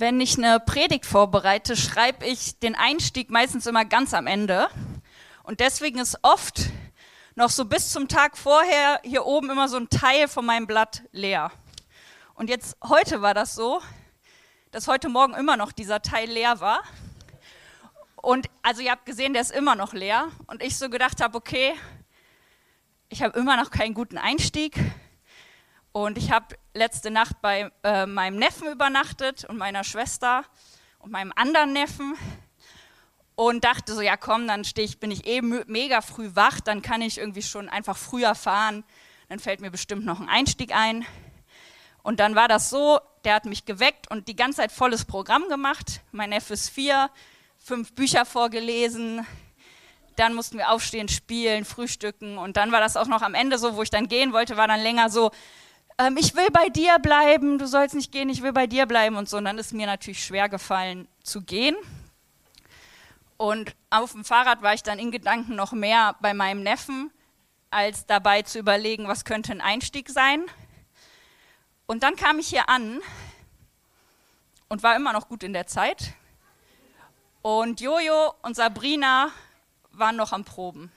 Wenn ich eine Predigt vorbereite, schreibe ich den Einstieg meistens immer ganz am Ende. Und deswegen ist oft noch so bis zum Tag vorher hier oben immer so ein Teil von meinem Blatt leer. Und jetzt heute war das so, dass heute Morgen immer noch dieser Teil leer war. Und also ihr habt gesehen, der ist immer noch leer. Und ich so gedacht habe, okay, ich habe immer noch keinen guten Einstieg. Und ich habe letzte Nacht bei äh, meinem Neffen übernachtet und meiner Schwester und meinem anderen Neffen und dachte so, ja komm, dann stehe ich, bin ich eben mega früh wach, dann kann ich irgendwie schon einfach früher fahren, dann fällt mir bestimmt noch ein Einstieg ein. Und dann war das so, der hat mich geweckt und die ganze Zeit volles Programm gemacht. Mein Neffe ist vier, fünf Bücher vorgelesen, dann mussten wir aufstehen, spielen, frühstücken und dann war das auch noch am Ende so, wo ich dann gehen wollte, war dann länger so, ähm, ich will bei dir bleiben, du sollst nicht gehen, ich will bei dir bleiben und so. Und dann ist mir natürlich schwer gefallen zu gehen. Und auf dem Fahrrad war ich dann in Gedanken noch mehr bei meinem Neffen, als dabei zu überlegen, was könnte ein Einstieg sein. Und dann kam ich hier an und war immer noch gut in der Zeit. Und Jojo und Sabrina waren noch am Proben.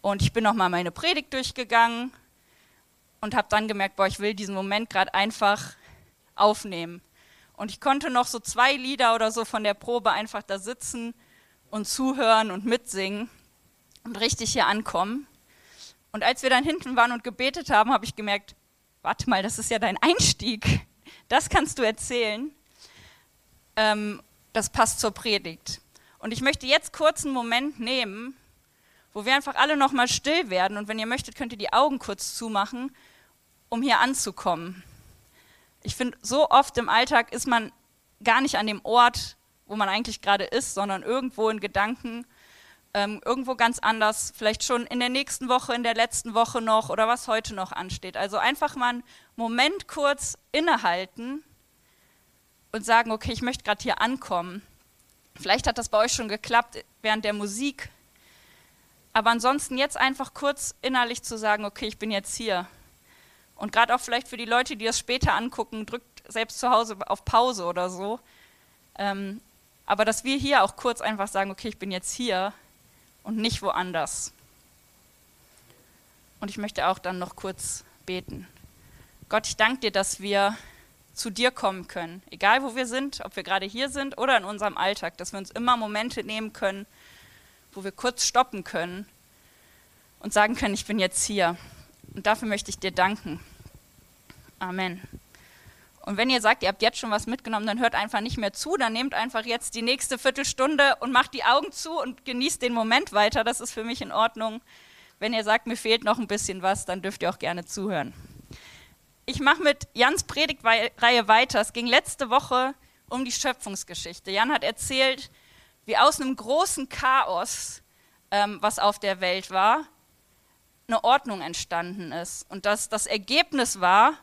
Und ich bin noch mal meine Predigt durchgegangen und habe dann gemerkt, boah, ich will diesen Moment gerade einfach aufnehmen. Und ich konnte noch so zwei Lieder oder so von der Probe einfach da sitzen und zuhören und mitsingen und richtig hier ankommen. Und als wir dann hinten waren und gebetet haben, habe ich gemerkt, warte mal, das ist ja dein Einstieg. Das kannst du erzählen. Ähm, das passt zur Predigt. Und ich möchte jetzt kurz einen Moment nehmen, wo wir einfach alle nochmal still werden. Und wenn ihr möchtet, könnt ihr die Augen kurz zumachen um hier anzukommen. Ich finde, so oft im Alltag ist man gar nicht an dem Ort, wo man eigentlich gerade ist, sondern irgendwo in Gedanken, ähm, irgendwo ganz anders, vielleicht schon in der nächsten Woche, in der letzten Woche noch oder was heute noch ansteht. Also einfach mal einen Moment kurz innehalten und sagen, okay, ich möchte gerade hier ankommen. Vielleicht hat das bei euch schon geklappt während der Musik. Aber ansonsten jetzt einfach kurz innerlich zu sagen, okay, ich bin jetzt hier. Und gerade auch vielleicht für die Leute, die das später angucken, drückt selbst zu Hause auf Pause oder so. Ähm, aber dass wir hier auch kurz einfach sagen, okay, ich bin jetzt hier und nicht woanders. Und ich möchte auch dann noch kurz beten. Gott, ich danke dir, dass wir zu dir kommen können, egal wo wir sind, ob wir gerade hier sind oder in unserem Alltag, dass wir uns immer Momente nehmen können, wo wir kurz stoppen können und sagen können, ich bin jetzt hier. Und dafür möchte ich dir danken. Amen. Und wenn ihr sagt, ihr habt jetzt schon was mitgenommen, dann hört einfach nicht mehr zu, dann nehmt einfach jetzt die nächste Viertelstunde und macht die Augen zu und genießt den Moment weiter. Das ist für mich in Ordnung. Wenn ihr sagt, mir fehlt noch ein bisschen was, dann dürft ihr auch gerne zuhören. Ich mache mit Jans Predigtreihe weiter. Es ging letzte Woche um die Schöpfungsgeschichte. Jan hat erzählt, wie aus einem großen Chaos, ähm, was auf der Welt war, eine Ordnung entstanden ist. Und dass das Ergebnis war,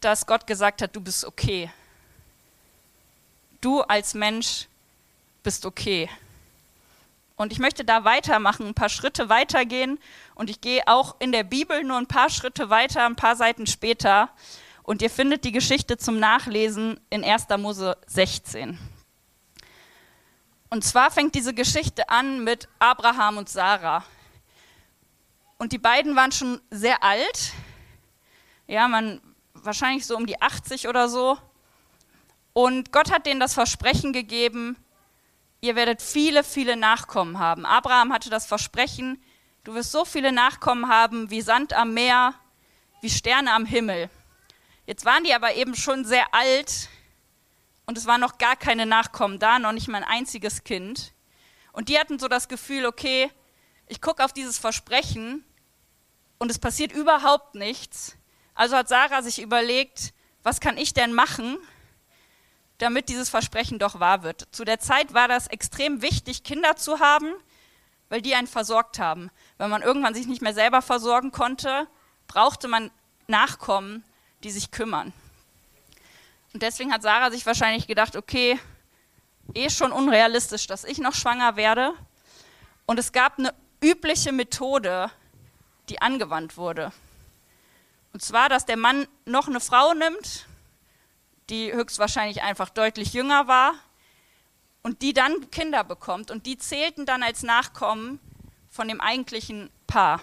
dass Gott gesagt hat, du bist okay. Du als Mensch bist okay. Und ich möchte da weitermachen, ein paar Schritte weitergehen. Und ich gehe auch in der Bibel nur ein paar Schritte weiter, ein paar Seiten später. Und ihr findet die Geschichte zum Nachlesen in 1. Mose 16. Und zwar fängt diese Geschichte an mit Abraham und Sarah. Und die beiden waren schon sehr alt. Ja, man wahrscheinlich so um die 80 oder so. Und Gott hat denen das Versprechen gegeben, ihr werdet viele, viele Nachkommen haben. Abraham hatte das Versprechen, du wirst so viele Nachkommen haben wie Sand am Meer, wie Sterne am Himmel. Jetzt waren die aber eben schon sehr alt und es waren noch gar keine Nachkommen da, noch nicht mal ein einziges Kind. Und die hatten so das Gefühl, okay, ich gucke auf dieses Versprechen und es passiert überhaupt nichts. Also hat Sarah sich überlegt, was kann ich denn machen, damit dieses Versprechen doch wahr wird. Zu der Zeit war das extrem wichtig, Kinder zu haben, weil die einen versorgt haben. Wenn man irgendwann sich nicht mehr selber versorgen konnte, brauchte man Nachkommen, die sich kümmern. Und deswegen hat Sarah sich wahrscheinlich gedacht, okay, eh schon unrealistisch, dass ich noch schwanger werde. Und es gab eine übliche Methode, die angewandt wurde. Und zwar, dass der Mann noch eine Frau nimmt, die höchstwahrscheinlich einfach deutlich jünger war und die dann Kinder bekommt. Und die zählten dann als Nachkommen von dem eigentlichen Paar.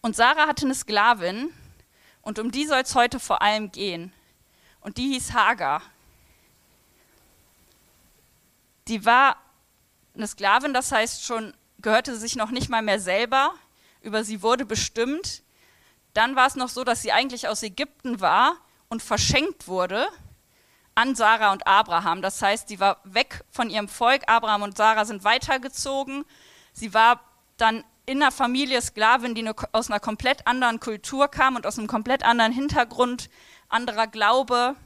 Und Sarah hatte eine Sklavin und um die soll es heute vor allem gehen. Und die hieß Hagar. Die war eine Sklavin, das heißt schon, gehörte sich noch nicht mal mehr selber, über sie wurde bestimmt. Dann war es noch so, dass sie eigentlich aus Ägypten war und verschenkt wurde an Sarah und Abraham. Das heißt, sie war weg von ihrem Volk. Abraham und Sarah sind weitergezogen. Sie war dann in einer Familie Sklavin, die aus einer komplett anderen Kultur kam und aus einem komplett anderen Hintergrund, anderer Glaube.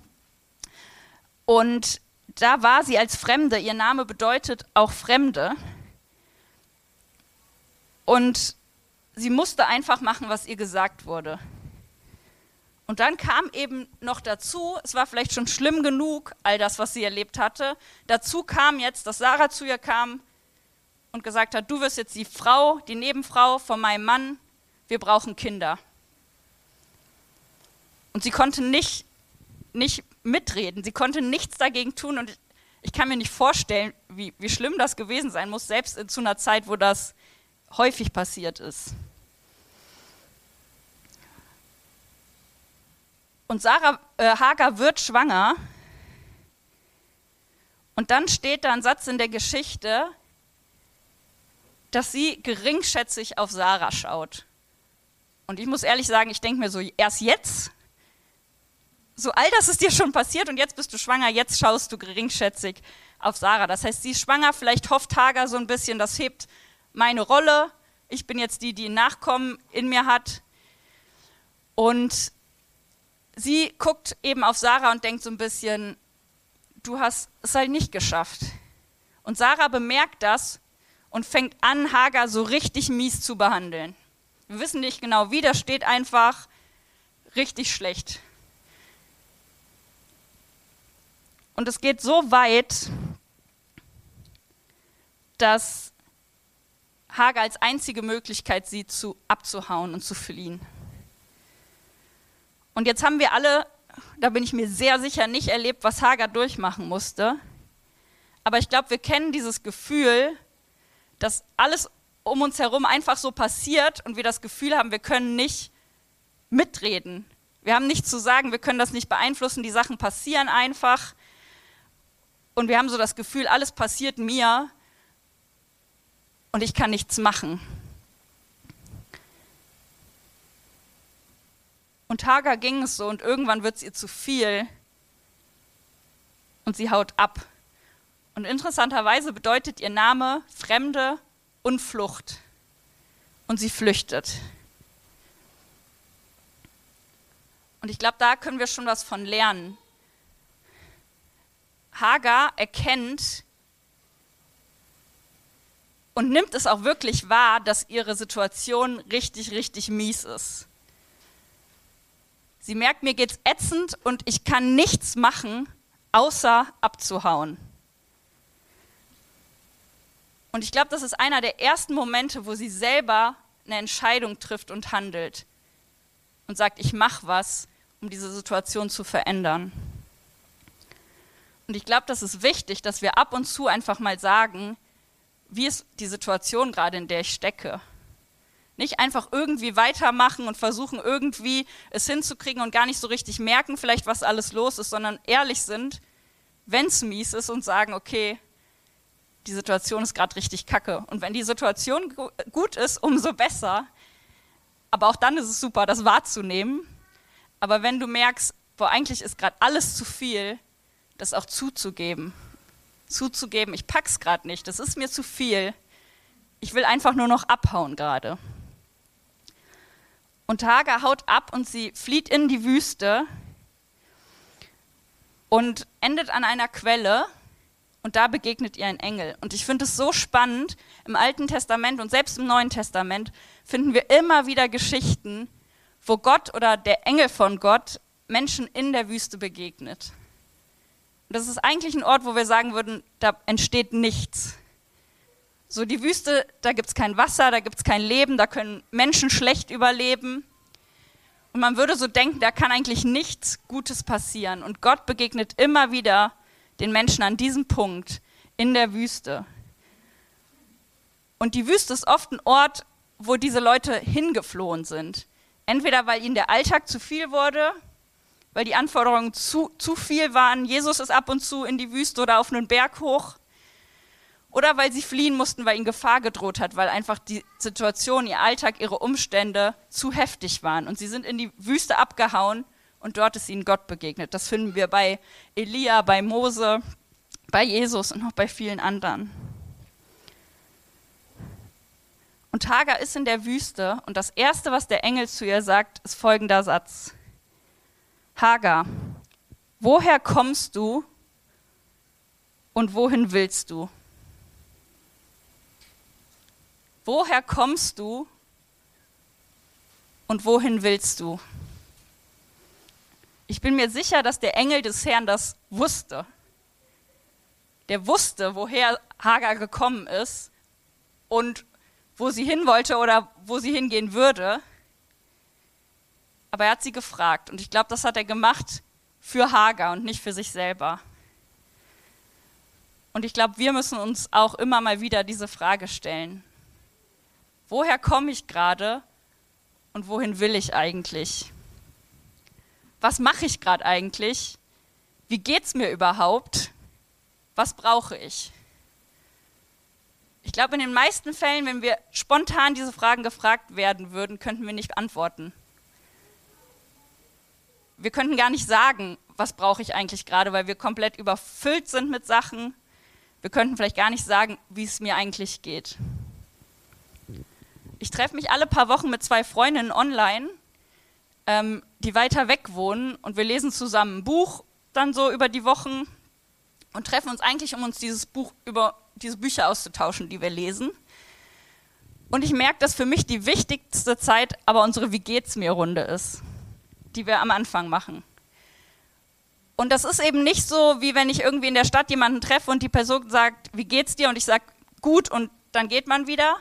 Und da war sie als Fremde. Ihr Name bedeutet auch Fremde. Und sie musste einfach machen, was ihr gesagt wurde. Und dann kam eben noch dazu, es war vielleicht schon schlimm genug, all das, was sie erlebt hatte. Dazu kam jetzt, dass Sarah zu ihr kam und gesagt hat, du wirst jetzt die Frau, die Nebenfrau von meinem Mann, wir brauchen Kinder. Und sie konnte nicht, nicht mitreden, sie konnte nichts dagegen tun und ich kann mir nicht vorstellen, wie, wie schlimm das gewesen sein muss, selbst zu einer Zeit, wo das häufig passiert ist. Und Sarah äh, Hagar wird schwanger. Und dann steht da ein Satz in der Geschichte, dass sie geringschätzig auf Sarah schaut. Und ich muss ehrlich sagen, ich denke mir so, erst jetzt? So all das ist dir schon passiert und jetzt bist du schwanger, jetzt schaust du geringschätzig auf Sarah. Das heißt, sie ist schwanger, vielleicht hofft Hagar so ein bisschen, das hebt meine Rolle. Ich bin jetzt die, die Nachkommen in mir hat. Und sie guckt eben auf Sarah und denkt so ein bisschen, du hast es halt nicht geschafft. Und Sarah bemerkt das und fängt an, Hagar so richtig mies zu behandeln. Wir wissen nicht genau wie, das steht einfach richtig schlecht. Und es geht so weit, dass Hagar als einzige Möglichkeit sieht, zu, abzuhauen und zu fliehen. Und jetzt haben wir alle, da bin ich mir sehr sicher, nicht erlebt, was Hagar durchmachen musste. Aber ich glaube, wir kennen dieses Gefühl, dass alles um uns herum einfach so passiert und wir das Gefühl haben, wir können nicht mitreden. Wir haben nichts zu sagen, wir können das nicht beeinflussen, die Sachen passieren einfach. Und wir haben so das Gefühl, alles passiert mir und ich kann nichts machen. Und Hagar ging es so und irgendwann wird es ihr zu viel und sie haut ab. Und interessanterweise bedeutet ihr Name Fremde und Flucht. Und sie flüchtet. Und ich glaube, da können wir schon was von lernen. Hagar erkennt und nimmt es auch wirklich wahr, dass ihre Situation richtig, richtig mies ist. Sie merkt, mir geht's ätzend und ich kann nichts machen, außer abzuhauen. Und ich glaube, das ist einer der ersten Momente, wo sie selber eine Entscheidung trifft und handelt und sagt, ich mache was, um diese Situation zu verändern. Und ich glaube, das ist wichtig, dass wir ab und zu einfach mal sagen, wie ist die Situation gerade, in der ich stecke. Nicht einfach irgendwie weitermachen und versuchen irgendwie es hinzukriegen und gar nicht so richtig merken, vielleicht was alles los ist, sondern ehrlich sind, wenn es mies ist und sagen, okay, die Situation ist gerade richtig kacke. Und wenn die Situation gut ist, umso besser. Aber auch dann ist es super, das wahrzunehmen. Aber wenn du merkst, boah, eigentlich ist gerade alles zu viel, das auch zuzugeben. Zuzugeben, ich pack's gerade nicht, das ist mir zu viel. Ich will einfach nur noch abhauen gerade. Und Hagar haut ab und sie flieht in die Wüste und endet an einer Quelle und da begegnet ihr ein Engel. Und ich finde es so spannend, im Alten Testament und selbst im Neuen Testament finden wir immer wieder Geschichten, wo Gott oder der Engel von Gott Menschen in der Wüste begegnet. Und das ist eigentlich ein Ort, wo wir sagen würden, da entsteht nichts. So die Wüste, da gibt es kein Wasser, da gibt es kein Leben, da können Menschen schlecht überleben. Und man würde so denken, da kann eigentlich nichts Gutes passieren. Und Gott begegnet immer wieder den Menschen an diesem Punkt in der Wüste. Und die Wüste ist oft ein Ort, wo diese Leute hingeflohen sind. Entweder weil ihnen der Alltag zu viel wurde, weil die Anforderungen zu, zu viel waren. Jesus ist ab und zu in die Wüste oder auf einen Berg hoch. Oder weil sie fliehen mussten, weil ihnen Gefahr gedroht hat, weil einfach die Situation, ihr Alltag, ihre Umstände zu heftig waren. Und sie sind in die Wüste abgehauen und dort ist ihnen Gott begegnet. Das finden wir bei Elia, bei Mose, bei Jesus und noch bei vielen anderen. Und Hagar ist in der Wüste und das Erste, was der Engel zu ihr sagt, ist folgender Satz. Hagar, woher kommst du und wohin willst du? Woher kommst du und wohin willst du? Ich bin mir sicher, dass der Engel des Herrn das wusste. Der wusste, woher Hagar gekommen ist und wo sie hin wollte oder wo sie hingehen würde. Aber er hat sie gefragt und ich glaube, das hat er gemacht für Hagar und nicht für sich selber. Und ich glaube, wir müssen uns auch immer mal wieder diese Frage stellen. Woher komme ich gerade und wohin will ich eigentlich? Was mache ich gerade eigentlich? Wie geht es mir überhaupt? Was brauche ich? Ich glaube, in den meisten Fällen, wenn wir spontan diese Fragen gefragt werden würden, könnten wir nicht antworten. Wir könnten gar nicht sagen, was brauche ich eigentlich gerade, weil wir komplett überfüllt sind mit Sachen. Wir könnten vielleicht gar nicht sagen, wie es mir eigentlich geht. Ich treffe mich alle paar Wochen mit zwei Freundinnen online, ähm, die weiter weg wohnen und wir lesen zusammen ein Buch dann so über die Wochen und treffen uns eigentlich, um uns dieses Buch über diese Bücher auszutauschen, die wir lesen. Und ich merke, dass für mich die wichtigste Zeit aber unsere Wie geht's mir Runde ist, die wir am Anfang machen. Und das ist eben nicht so, wie wenn ich irgendwie in der Stadt jemanden treffe und die Person sagt, wie geht's dir? Und ich sage, gut, und dann geht man wieder.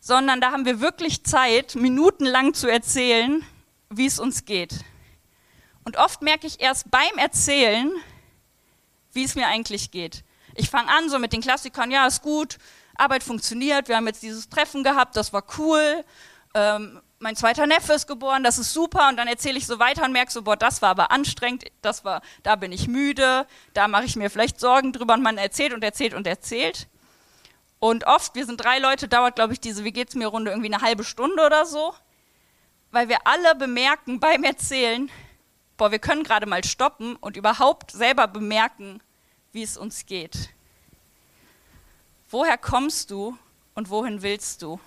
Sondern da haben wir wirklich Zeit, minutenlang zu erzählen, wie es uns geht. Und oft merke ich erst beim Erzählen, wie es mir eigentlich geht. Ich fange an so mit den Klassikern, ja, ist gut, Arbeit funktioniert, wir haben jetzt dieses Treffen gehabt, das war cool, ähm, mein zweiter Neffe ist geboren, das ist super und dann erzähle ich so weiter und merke so, boah, das war aber anstrengend, das war, da bin ich müde, da mache ich mir vielleicht Sorgen drüber und man erzählt und erzählt und erzählt. Und oft, wir sind drei Leute, dauert, glaube ich, diese Wie geht's mir Runde irgendwie eine halbe Stunde oder so, weil wir alle bemerken beim Erzählen, boah, wir können gerade mal stoppen und überhaupt selber bemerken, wie es uns geht. Woher kommst du und wohin willst du?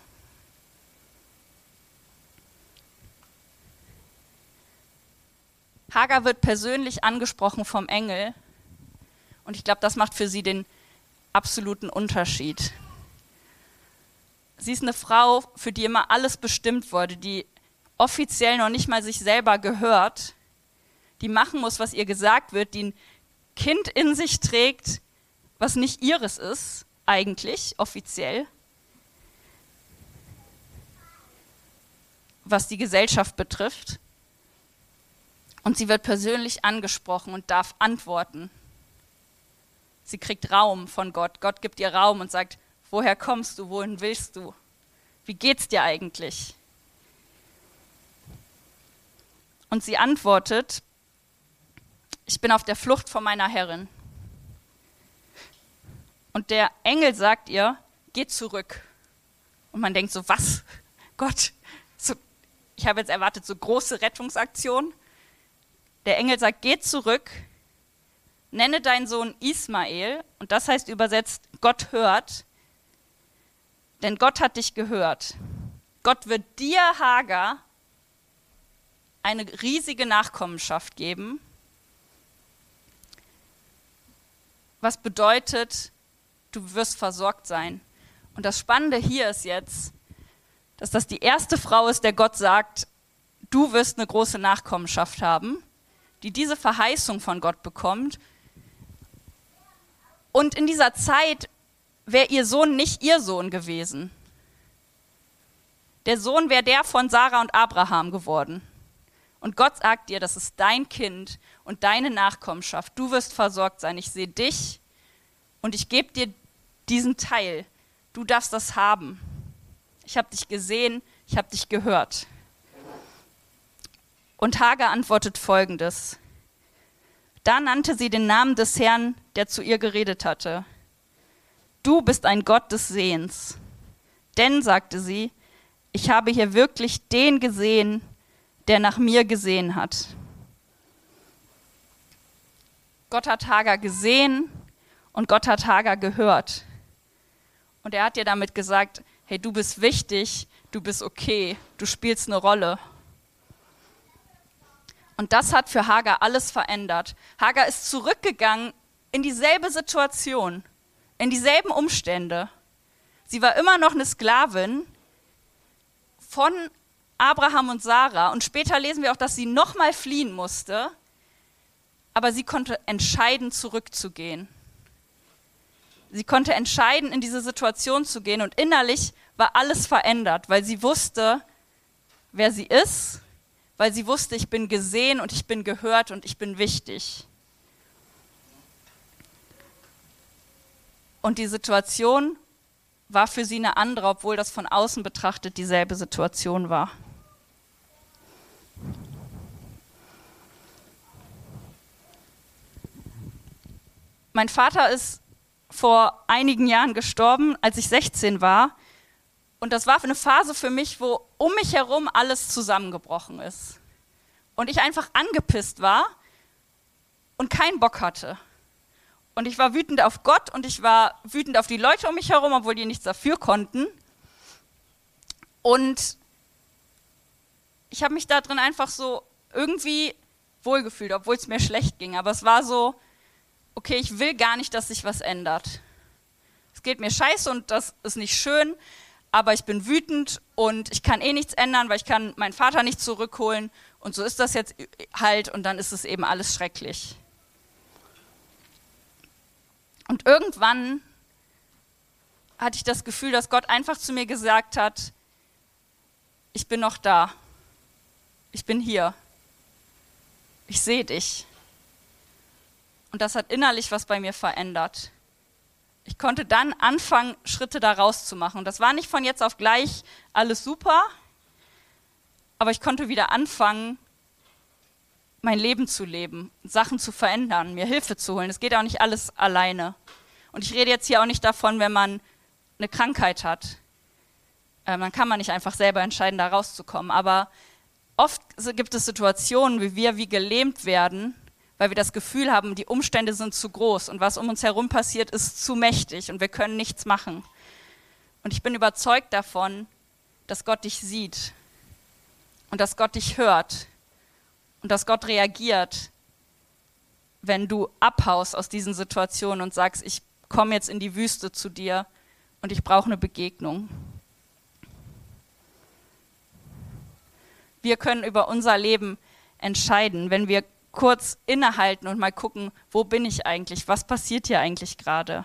Hagar wird persönlich angesprochen vom Engel und ich glaube, das macht für sie den absoluten Unterschied. Sie ist eine Frau, für die immer alles bestimmt wurde, die offiziell noch nicht mal sich selber gehört, die machen muss, was ihr gesagt wird, die ein Kind in sich trägt, was nicht ihres ist, eigentlich, offiziell, was die Gesellschaft betrifft. Und sie wird persönlich angesprochen und darf antworten. Sie kriegt Raum von Gott. Gott gibt ihr Raum und sagt, woher kommst du, wohin willst du? Wie geht's dir eigentlich? Und sie antwortet, ich bin auf der Flucht vor meiner Herrin. Und der Engel sagt ihr, geh zurück. Und man denkt so, was? Gott, so, ich habe jetzt erwartet, so große Rettungsaktion. Der Engel sagt, geh zurück, nenne deinen Sohn Ismael, und das heißt übersetzt, Gott hört, denn Gott hat dich gehört. Gott wird dir, Hagar, eine riesige Nachkommenschaft geben was bedeutet, du wirst versorgt sein. Und das Spannende hier ist jetzt, dass das die erste Frau ist, der Gott sagt, du wirst eine große Nachkommenschaft haben, die diese Verheißung von Gott bekommt. Und in dieser Zeit wäre ihr Sohn nicht ihr Sohn gewesen. Der Sohn wäre der von Sarah und Abraham geworden. Und Gott sagt dir, das ist dein Kind und deine Nachkommenschaft. Du wirst versorgt sein. Ich sehe dich und ich gebe dir diesen Teil. Du darfst das haben. Ich habe dich gesehen, ich habe dich gehört. Und Hagar antwortet folgendes. Da nannte sie den Namen des Herrn, der zu ihr geredet hatte. Du bist ein Gott des Sehens. Denn, sagte sie, ich habe hier wirklich den gesehen, der nach mir gesehen hat. Gott hat Hagar gesehen und Gott hat Hagar gehört. Und er hat dir damit gesagt, hey, du bist wichtig, du bist okay, du spielst eine Rolle. Und das hat für Hagar alles verändert. Hagar ist zurückgegangen in dieselbe Situation, in dieselben Umstände. Sie war immer noch eine Sklavin von Abraham und Sarah. Und später lesen wir auch, dass sie nochmal fliehen musste, aber sie konnte entscheiden, zurückzugehen. Sie konnte entscheiden, in diese Situation zu gehen und innerlich war alles verändert, weil sie wusste, wer sie ist, weil sie wusste, ich bin gesehen und ich bin gehört und ich bin wichtig. Und die Situation war für sie eine andere, obwohl das von außen betrachtet dieselbe Situation war. Mein Vater ist vor einigen Jahren gestorben, als ich 16 war. Und das war eine Phase für mich, wo um mich herum alles zusammengebrochen ist. Und ich einfach angepisst war und keinen Bock hatte. Und ich war wütend auf Gott und ich war wütend auf die Leute um mich herum, obwohl die nichts dafür konnten. Und ich habe mich da drin einfach so irgendwie wohlgefühlt, obwohl es mir schlecht ging. Aber es war so, okay, ich will gar nicht, dass sich was ändert. Es geht mir scheiße und das ist nicht schön, aber ich bin wütend und ich kann eh nichts ändern, weil ich kann meinen Vater nicht zurückholen und so ist das jetzt halt und dann ist es eben alles schrecklich. Und irgendwann hatte ich das Gefühl, dass Gott einfach zu mir gesagt hat, ich bin noch da, ich bin hier, ich sehe dich. Und das hat innerlich was bei mir verändert. Ich konnte dann anfangen, Schritte daraus zu machen. Das war nicht von jetzt auf gleich alles super, aber ich konnte wieder anfangen, mein Leben zu leben, Sachen zu verändern, mir Hilfe zu holen. Es geht auch nicht alles alleine. Und ich rede jetzt hier auch nicht davon, wenn man eine Krankheit hat. Äh, dann kann man nicht einfach selber entscheiden, da rauszukommen. Aber oft gibt es Situationen, wie wir wie gelähmt werden weil wir das Gefühl haben, die Umstände sind zu groß und was um uns herum passiert, ist zu mächtig und wir können nichts machen. Und ich bin überzeugt davon, dass Gott dich sieht und dass Gott dich hört und dass Gott reagiert, wenn du abhaust aus diesen Situationen und sagst, ich komme jetzt in die Wüste zu dir und ich brauche eine Begegnung. Wir können über unser Leben entscheiden, wenn wir kurz innehalten und mal gucken, wo bin ich eigentlich, was passiert hier eigentlich gerade.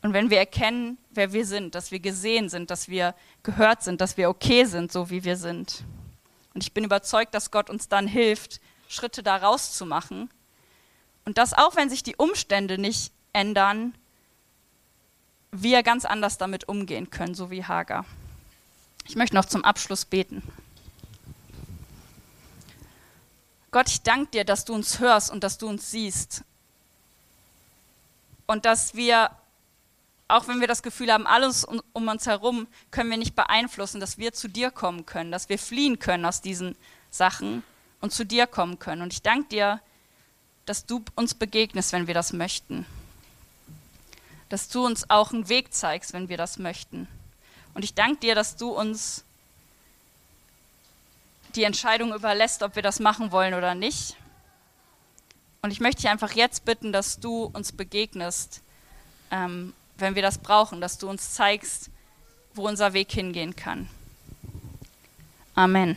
Und wenn wir erkennen, wer wir sind, dass wir gesehen sind, dass wir gehört sind, dass wir okay sind, so wie wir sind. Und ich bin überzeugt, dass Gott uns dann hilft, Schritte da rauszumachen. Und dass auch wenn sich die Umstände nicht ändern, wir ganz anders damit umgehen können, so wie Hagar. Ich möchte noch zum Abschluss beten. Gott, ich danke dir, dass du uns hörst und dass du uns siehst. Und dass wir, auch wenn wir das Gefühl haben, alles um, uns herum können wir nicht beeinflussen, dass wir zu dir kommen können, dass wir fliehen können aus diesen Sachen und zu dir kommen können. Und ich danke dir, dass du uns begegnest, wenn wir das möchten. Dass du uns auch einen Weg zeigst, wenn wir das möchten. Und ich danke dir, dass du uns die Entscheidung überlässt, ob wir das machen wollen oder nicht. Und ich möchte dich einfach jetzt bitten, dass du uns begegnest, ähm, wenn wir das brauchen, dass du uns zeigst, wo unser Weg hingehen kann. Amen.